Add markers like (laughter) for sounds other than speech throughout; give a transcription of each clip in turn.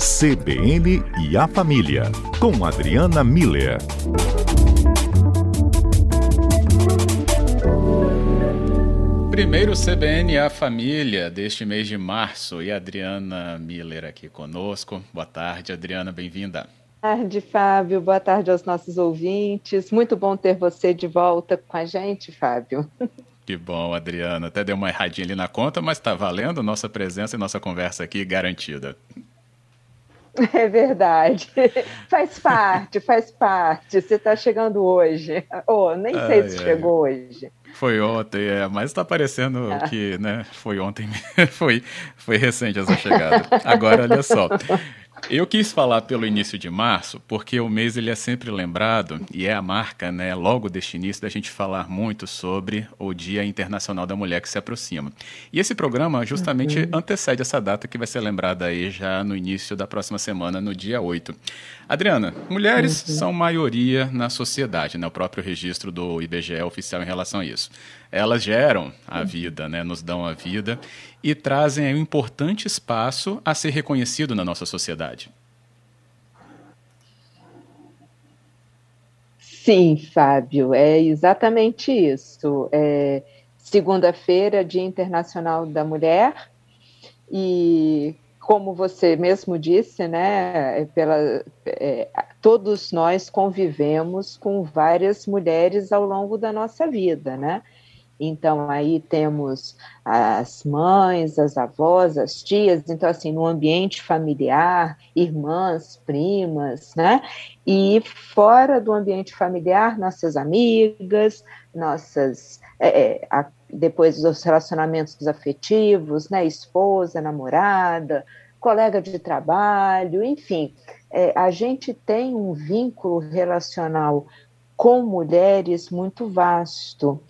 CBN e a Família, com Adriana Miller. Primeiro CBN e a Família deste mês de março e Adriana Miller aqui conosco. Boa tarde, Adriana, bem-vinda. Boa tarde, Fábio. Boa tarde aos nossos ouvintes. Muito bom ter você de volta com a gente, Fábio. (laughs) Que bom, Adriana. Até deu uma erradinha ali na conta, mas está valendo nossa presença e nossa conversa aqui garantida. (laughs) É verdade. faz parte, faz parte. Você está chegando hoje. Oh, nem sei ai, se ai. chegou hoje. Foi ontem, é, mas está parecendo ah. que né, foi ontem, (laughs) foi, foi recente essa chegada. Agora, olha só. Eu quis falar pelo início de março, porque o mês ele é sempre lembrado e é a marca, né, logo deste início, da gente falar muito sobre o Dia Internacional da Mulher que se aproxima. E esse programa justamente uhum. antecede essa data que vai ser lembrada aí já no início da próxima semana, no dia 8. Adriana, mulheres uhum. são maioria na sociedade, né? O próprio registro do IBGE é oficial em relação a isso. Elas geram a vida, né? Nos dão a vida e trazem um importante espaço a ser reconhecido na nossa sociedade. Sim, Fábio, é exatamente isso. É, Segunda-feira, Dia Internacional da Mulher, e como você mesmo disse, né, é pela, é, todos nós convivemos com várias mulheres ao longo da nossa vida, né? Então, aí temos as mães, as avós, as tias, então, assim, no ambiente familiar, irmãs, primas, né? E fora do ambiente familiar, nossas amigas, nossas. É, é a, depois dos relacionamentos afetivos, né? Esposa, namorada, colega de trabalho, enfim, é, a gente tem um vínculo relacional com mulheres muito vasto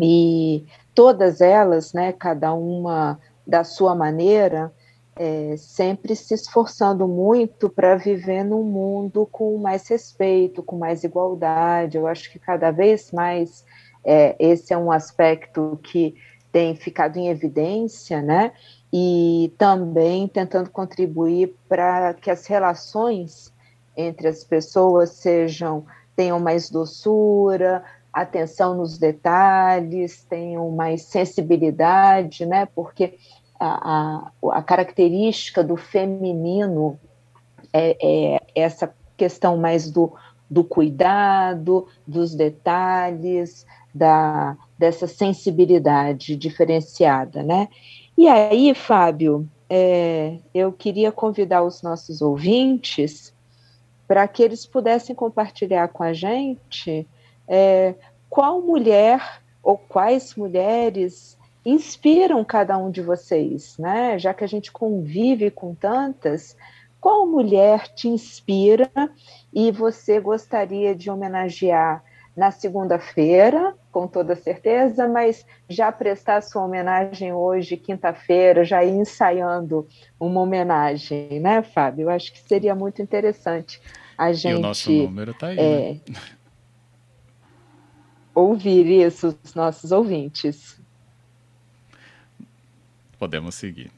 e todas elas, né, cada uma da sua maneira, é, sempre se esforçando muito para viver num mundo com mais respeito, com mais igualdade. Eu acho que cada vez mais é, esse é um aspecto que tem ficado em evidência, né? e também tentando contribuir para que as relações entre as pessoas sejam tenham mais doçura, atenção nos detalhes, tenham mais sensibilidade, né? Porque a, a, a característica do feminino é, é, essa questão mais do, do cuidado, dos detalhes, da, dessa sensibilidade diferenciada, né? E aí, Fábio, é, eu queria convidar os nossos ouvintes para que eles pudessem compartilhar com a gente é, qual mulher ou quais mulheres inspiram cada um de vocês, né? Já que a gente convive com tantas, qual mulher te inspira e você gostaria de homenagear na segunda-feira, com toda certeza, mas já prestar sua homenagem hoje, quinta-feira, já ir ensaiando uma homenagem, né, Fábio? Eu acho que seria muito interessante a gente. E o nosso número está aí. É, né? Ouvir isso, os nossos ouvintes. Podemos seguir.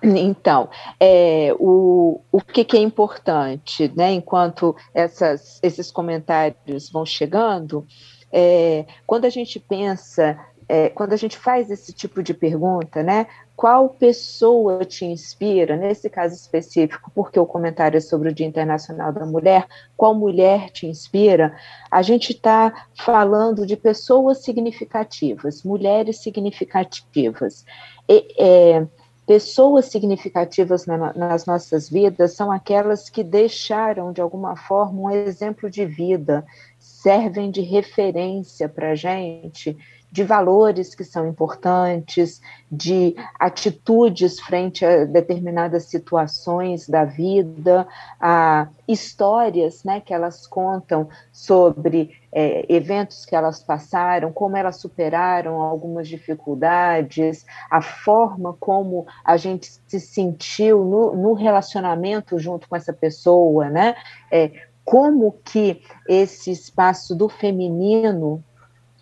Então, é, o, o que, que, é importante, né, enquanto essas, esses comentários vão chegando, é, quando a gente pensa, é, quando a gente faz esse tipo de pergunta, né, qual pessoa te inspira, nesse caso específico, porque o comentário é sobre o Dia Internacional da Mulher, qual mulher te inspira, a gente está falando de pessoas significativas, mulheres significativas. E, é, Pessoas significativas na, nas nossas vidas são aquelas que deixaram, de alguma forma, um exemplo de vida, servem de referência para a gente, de valores que são importantes, de atitudes frente a determinadas situações da vida, a histórias né, que elas contam sobre é, eventos que elas passaram, como elas superaram algumas dificuldades, a forma como a gente se sentiu no, no relacionamento junto com essa pessoa, né? É, como que esse espaço do feminino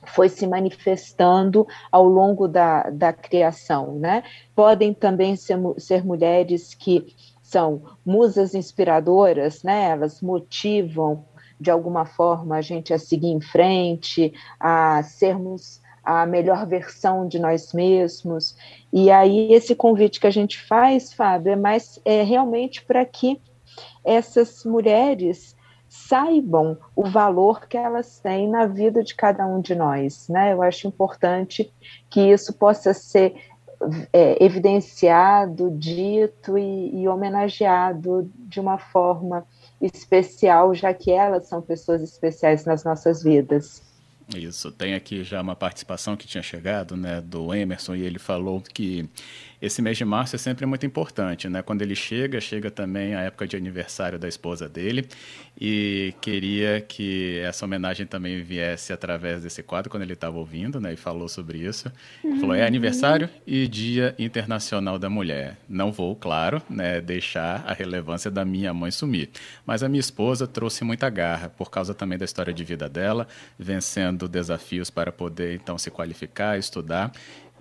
foi se manifestando ao longo da, da criação, né? Podem também ser, ser mulheres que são musas inspiradoras, né? Elas motivam de alguma forma a gente a seguir em frente, a sermos a melhor versão de nós mesmos. E aí esse convite que a gente faz, Fábio, é mais é realmente para que essas mulheres saibam o valor que elas têm na vida de cada um de nós, né? Eu acho importante que isso possa ser é, evidenciado, dito e, e homenageado de uma forma especial, já que elas são pessoas especiais nas nossas vidas. Isso, tem aqui já uma participação que tinha chegado, né, do Emerson, e ele falou que esse mês de março é sempre muito importante, né? Quando ele chega, chega também a época de aniversário da esposa dele e queria que essa homenagem também viesse através desse quadro quando ele estava ouvindo, né? E falou sobre isso. Ele falou: é aniversário e Dia Internacional da Mulher. Não vou, claro, né, deixar a relevância da minha mãe sumir, mas a minha esposa trouxe muita garra por causa também da história de vida dela, vencendo desafios para poder então se qualificar, estudar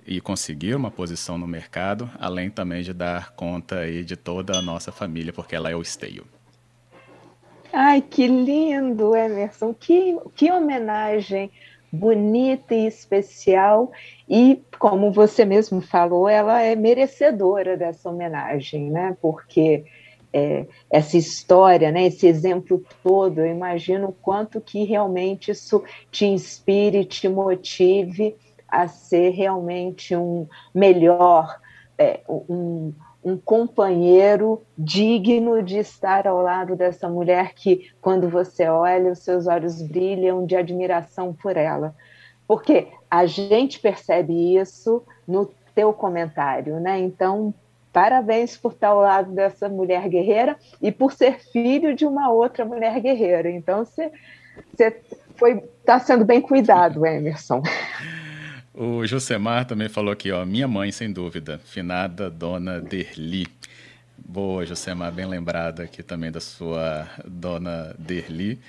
e conseguir uma posição no mercado, além também de dar conta aí de toda a nossa família, porque ela é o esteio. Ai, que lindo, Emerson, que, que homenagem bonita e especial, e como você mesmo falou, ela é merecedora dessa homenagem, né? Porque é, essa história, né, esse exemplo todo, eu imagino o quanto que realmente isso te inspire, te motive a ser realmente um melhor, é, um, um companheiro digno de estar ao lado dessa mulher que, quando você olha, os seus olhos brilham de admiração por ela. Porque a gente percebe isso no teu comentário, né? Então, parabéns por estar ao lado dessa mulher guerreira e por ser filho de uma outra mulher guerreira. Então, você foi está sendo bem cuidado, Emerson. O Josemar também falou aqui, ó, minha mãe, sem dúvida, finada Dona Derli. Boa, Josemar, bem lembrada aqui também da sua Dona Derli.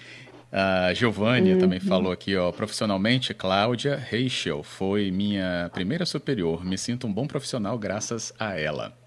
A Giovanni uhum. também falou aqui, ó, profissionalmente, Cláudia Reichel foi minha primeira superior. Me sinto um bom profissional graças a ela.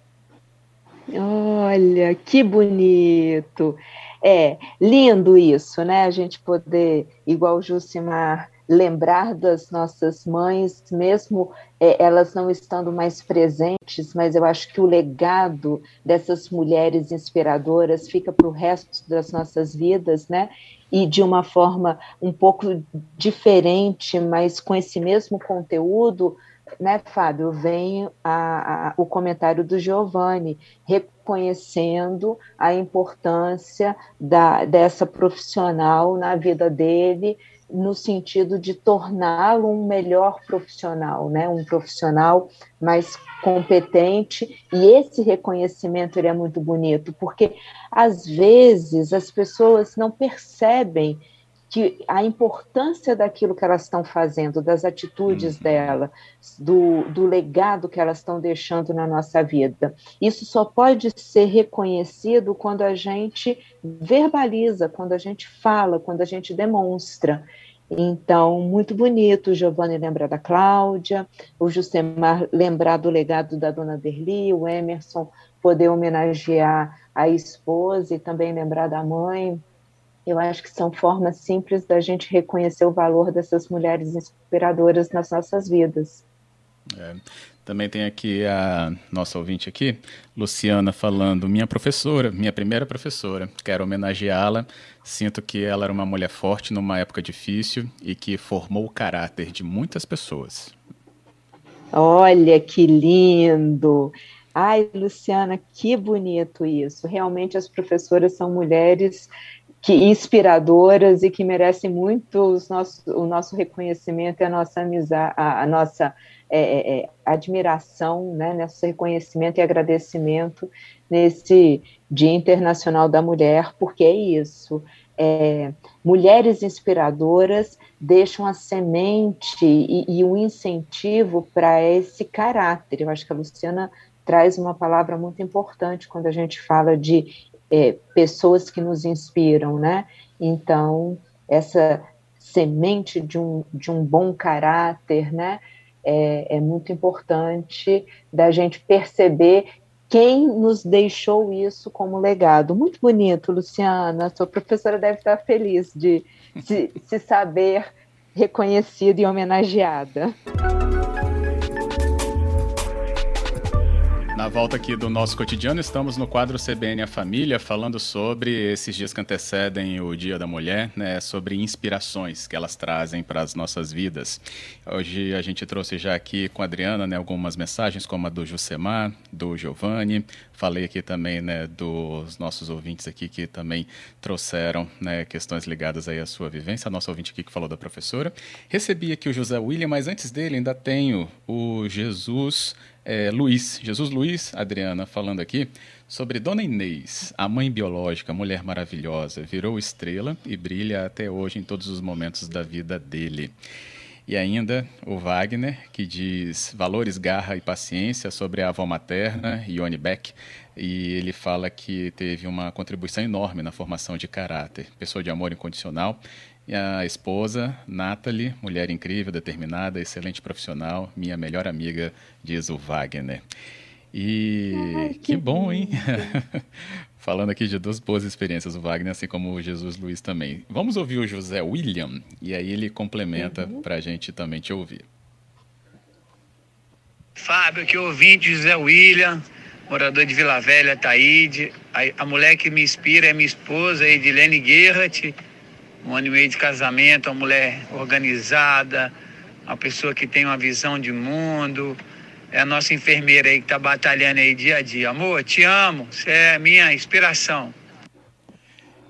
Olha, que bonito. É, lindo isso, né? A gente poder, igual Jucimar lembrar das nossas mães, mesmo é, elas não estando mais presentes, mas eu acho que o legado dessas mulheres inspiradoras fica para o resto das nossas vidas, né? E de uma forma um pouco diferente, mas com esse mesmo conteúdo, né, Fábio, vem a, a, o comentário do Giovanni, reconhecendo a importância da, dessa profissional na vida dele, no sentido de torná-lo um melhor profissional, né? um profissional mais competente, e esse reconhecimento ele é muito bonito, porque às vezes as pessoas não percebem que a importância daquilo que elas estão fazendo, das atitudes uhum. dela, do, do legado que elas estão deixando na nossa vida. Isso só pode ser reconhecido quando a gente verbaliza, quando a gente fala, quando a gente demonstra. Então, muito bonito o Giovanni lembrar da Cláudia, o Justemar lembrar do legado da dona Derli, o Emerson poder homenagear a esposa e também lembrar da mãe. Eu acho que são formas simples da gente reconhecer o valor dessas mulheres inspiradoras nas nossas vidas. É. Também tem aqui a nossa ouvinte aqui, Luciana, falando: minha professora, minha primeira professora, quero homenageá-la. Sinto que ela era uma mulher forte numa época difícil e que formou o caráter de muitas pessoas. Olha que lindo! Ai, Luciana, que bonito isso. Realmente as professoras são mulheres que inspiradoras e que merecem muito nosso, o nosso reconhecimento e a nossa amizade, a, a nossa é, é, é, admiração, né, nesse reconhecimento e agradecimento nesse Dia Internacional da Mulher, porque é isso. É, mulheres inspiradoras deixam a semente e, e incentivo para esse caráter. Eu acho que a Luciana traz uma palavra muito importante quando a gente fala de é, pessoas que nos inspiram, né? Então, essa semente de um, de um bom caráter, né? É, é muito importante da gente perceber quem nos deixou isso como legado. Muito bonito, Luciana. Sua professora deve estar feliz de se, se saber reconhecida e homenageada. Volta aqui do nosso cotidiano, estamos no quadro CBN A Família, falando sobre esses dias que antecedem o Dia da Mulher, né, sobre inspirações que elas trazem para as nossas vidas. Hoje a gente trouxe já aqui com a Adriana né, algumas mensagens, como a do Jusemar, do Giovanni. Falei aqui também né, dos nossos ouvintes aqui que também trouxeram né, questões ligadas aí à sua vivência. A nossa ouvinte aqui que falou da professora. Recebi aqui o José William, mas antes dele ainda tenho o Jesus é, Luiz, Jesus Luiz, Adriana, falando aqui sobre Dona Inês, a mãe biológica, mulher maravilhosa, virou estrela e brilha até hoje em todos os momentos da vida dele. E ainda o Wagner, que diz valores, garra e paciência sobre a avó materna, Ione Beck, e ele fala que teve uma contribuição enorme na formação de caráter, pessoa de amor incondicional e a esposa, Nathalie, mulher incrível, determinada, excelente profissional, minha melhor amiga, diz o Wagner. E Ai, que, que, bom, hein? (laughs) Falando aqui de duas boas experiências, o Wagner, assim como o Jesus Luiz também. Vamos ouvir o José William, e aí ele complementa uhum. para a gente também te ouvir. Fábio, que ouvinte, José William, morador de Vila Velha, Taíde. A, a mulher que me inspira é minha esposa, Edilene Guerrat um ano e meio de casamento, uma mulher organizada, uma pessoa que tem uma visão de mundo. É a nossa enfermeira aí que está batalhando aí dia a dia. Amor, te amo, você é minha inspiração.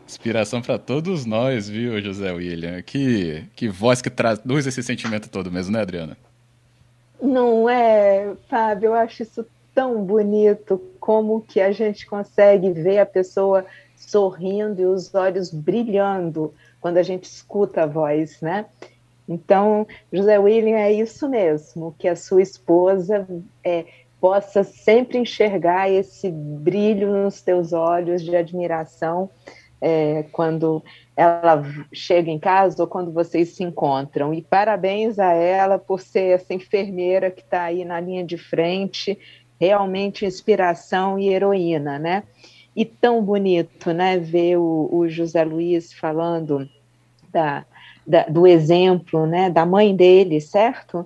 Inspiração para todos nós, viu, José William? Que, que voz que traduz esse sentimento todo mesmo, né, Adriana? Não é, Fábio? Eu acho isso tão bonito, como que a gente consegue ver a pessoa sorrindo e os olhos brilhando quando a gente escuta a voz, né? Então, José William, é isso mesmo, que a sua esposa é, possa sempre enxergar esse brilho nos teus olhos de admiração é, quando ela chega em casa ou quando vocês se encontram. E parabéns a ela por ser essa enfermeira que está aí na linha de frente, realmente inspiração e heroína, né? E tão bonito, né, ver o, o José Luiz falando da, da, do exemplo, né, da mãe dele, certo?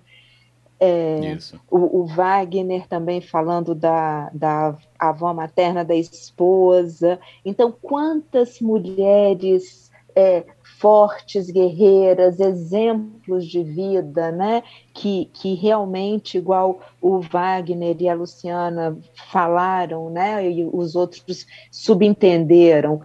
É, o, o, Wagner também falando da, da avó materna da esposa. Então, quantas mulheres é, fortes, guerreiras, exemplos de vida, né? Que, que realmente, igual o Wagner e a Luciana falaram, né? E os outros subentenderam,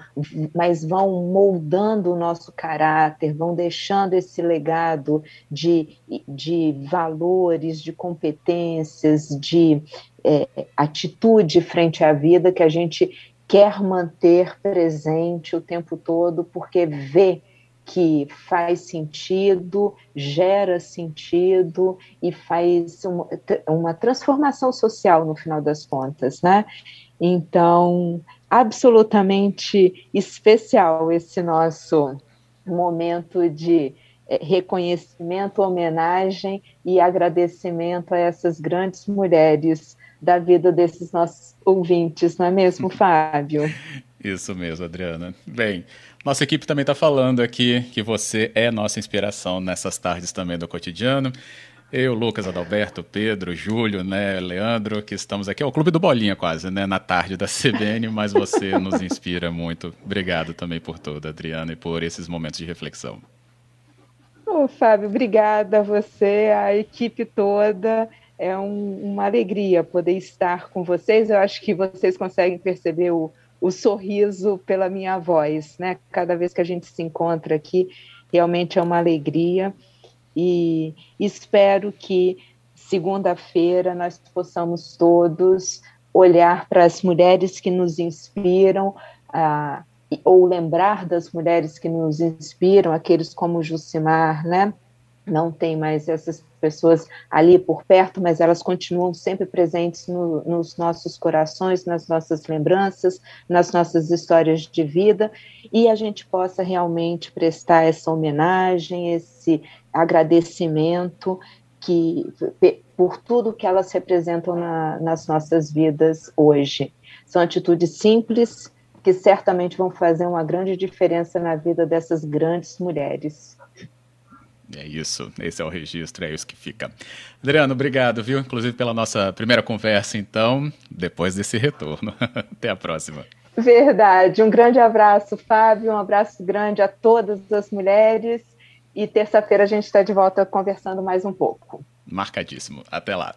mas vão moldando o nosso caráter, vão deixando esse legado de, de valores, de competências, de é, atitude frente à vida que a gente quer manter presente o tempo todo, porque vê que faz sentido, gera sentido e faz uma, uma, transformação social no final das contas, né? Então, absolutamente especial esse nosso momento de é, reconhecimento, homenagem e agradecimento a essas grandes mulheres da vida desses nossos ouvintes, não é mesmo, (laughs) Fábio? Isso mesmo, Adriana. Bem, nossa equipe também está falando aqui que você é nossa inspiração nessas tardes também do cotidiano. Eu, Lucas, Adalberto, Pedro, Júlio, né, Leandro, que estamos aqui, é o Clube do Bolinha quase, né, na tarde da CBN, (laughs) mas você nos inspira muito. Obrigado também por tudo, Adriana, e por esses momentos de reflexão. Ô, Fábio, obrigada a você, a equipe toda. É um, uma alegria poder estar com vocês. Eu acho que vocês conseguem perceber o, o sorriso pela minha voz, né? Cada vez que a gente se encontra aqui, realmente é uma alegria e espero que segunda-feira nós possamos todos olhar para as mulheres que nos inspiram, ah, ou lembrar das mulheres que nos inspiram, aqueles como Jucimar, né? Não tem mais essas pessoas ali por perto, mas elas continuam sempre presentes no, nos nossos corações, nas nossas lembranças, nas nossas histórias de vida, e a gente possa realmente prestar essa homenagem, esse agradecimento que por tudo que elas representam na, nas nossas vidas hoje. São atitudes simples que certamente vão fazer uma grande diferença na vida dessas grandes mulheres. É isso, esse é o registro, é isso que fica. Adriano, obrigado, viu? Inclusive pela nossa primeira conversa, então, depois desse retorno. (laughs) Até a próxima. Verdade. Um grande abraço, Fábio. Um abraço grande a todas as mulheres. E terça-feira a gente está de volta conversando mais um pouco. Marcadíssimo. Até lá.